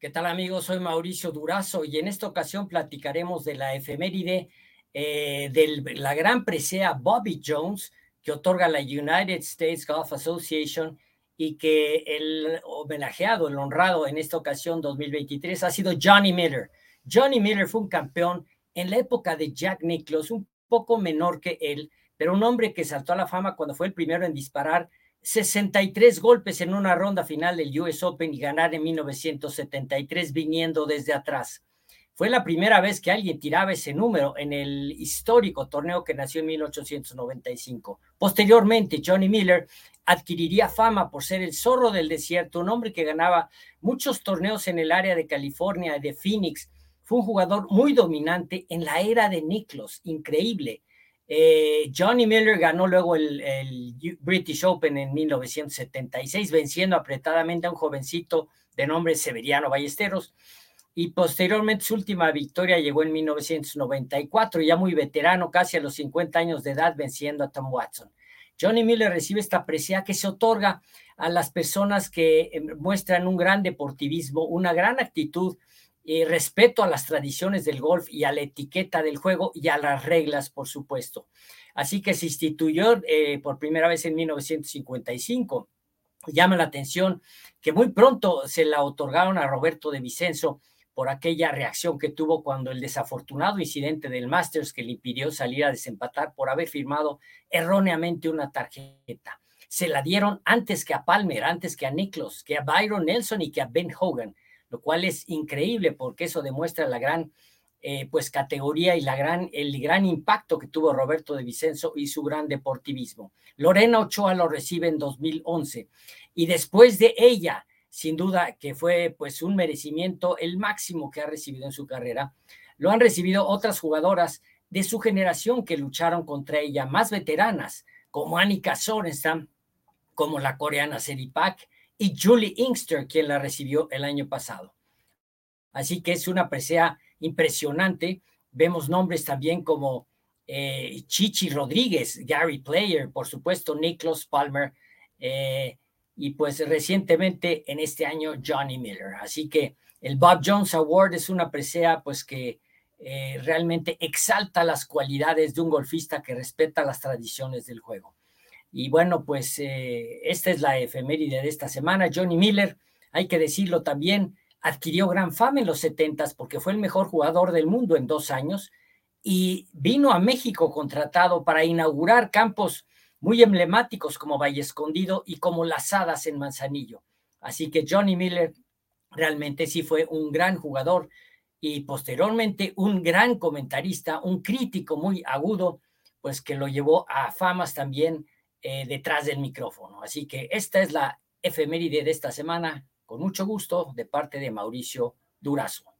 ¿Qué tal amigos? Soy Mauricio Durazo y en esta ocasión platicaremos de la efeméride eh, de la gran presea Bobby Jones que otorga la United States Golf Association y que el homenajeado, el honrado en esta ocasión 2023 ha sido Johnny Miller. Johnny Miller fue un campeón en la época de Jack Nicklaus, un poco menor que él, pero un hombre que saltó a la fama cuando fue el primero en disparar 63 golpes en una ronda final del US Open y ganar en 1973 viniendo desde atrás. Fue la primera vez que alguien tiraba ese número en el histórico torneo que nació en 1895. Posteriormente, Johnny Miller adquiriría fama por ser el zorro del desierto, un hombre que ganaba muchos torneos en el área de California y de Phoenix. Fue un jugador muy dominante en la era de Nicklaus, increíble. Eh, Johnny Miller ganó luego el, British Open en 1976, venciendo apretadamente a un jovencito de nombre Severiano Ballesteros. Y posteriormente su última victoria llegó en 1994, ya muy veterano, casi a los 50 años de edad, venciendo a Tom Watson. Johnny Miller recibe esta presea que se otorga a las personas que eh, muestran un gran deportivismo, una gran actitud eh, respeto a las tradiciones del golf y a la etiqueta del juego y a las reglas, por supuesto. Así que se instituyó eh, por primera vez en 1955. Llama la atención que muy pronto se la otorgaron a Roberto de Vicenzo por aquella reacción que tuvo cuando el desafortunado incidente del Masters que le impidió salir a desempatar por haber firmado erróneamente una tarjeta. Se la dieron antes que a Palmer, antes que a Nicklaus, que a Byron Nelson y que a Ben Hogan lo cual es increíble porque eso demuestra la gran eh, pues categoría y la gran, el gran impacto que tuvo Roberto de Vicenzo y su gran deportivismo. Lorena Ochoa lo recibe en 2011 y después de ella, sin duda que fue pues un merecimiento el máximo que ha recibido en su carrera, lo han recibido otras jugadoras de su generación que lucharon contra ella, más veteranas, como Annika Sorenstam, como la coreana Seripak, y Julie Inkster, quien la recibió el año pasado. Así que es una presea impresionante. Vemos nombres también como eh, Chichi Rodríguez, Gary Player, por supuesto, Nicholas Palmer, eh, y pues recientemente en este año Johnny Miller. Así que el Bob Jones Award es una presea pues que eh, realmente exalta las cualidades de un golfista que respeta las tradiciones del juego. Y bueno, pues eh, esta es la efeméride de esta semana. Johnny Miller, hay que decirlo también, adquirió gran fama en los 70 porque fue el mejor jugador del mundo en dos años y vino a México contratado para inaugurar campos muy emblemáticos como Valle Escondido y como Las Hadas en Manzanillo. Así que Johnny Miller realmente sí fue un gran jugador y posteriormente un gran comentarista, un crítico muy agudo, pues que lo llevó a famas también eh, detrás del micrófono. Así que esta es la efeméride de esta semana, con mucho gusto, de parte de Mauricio Durazo.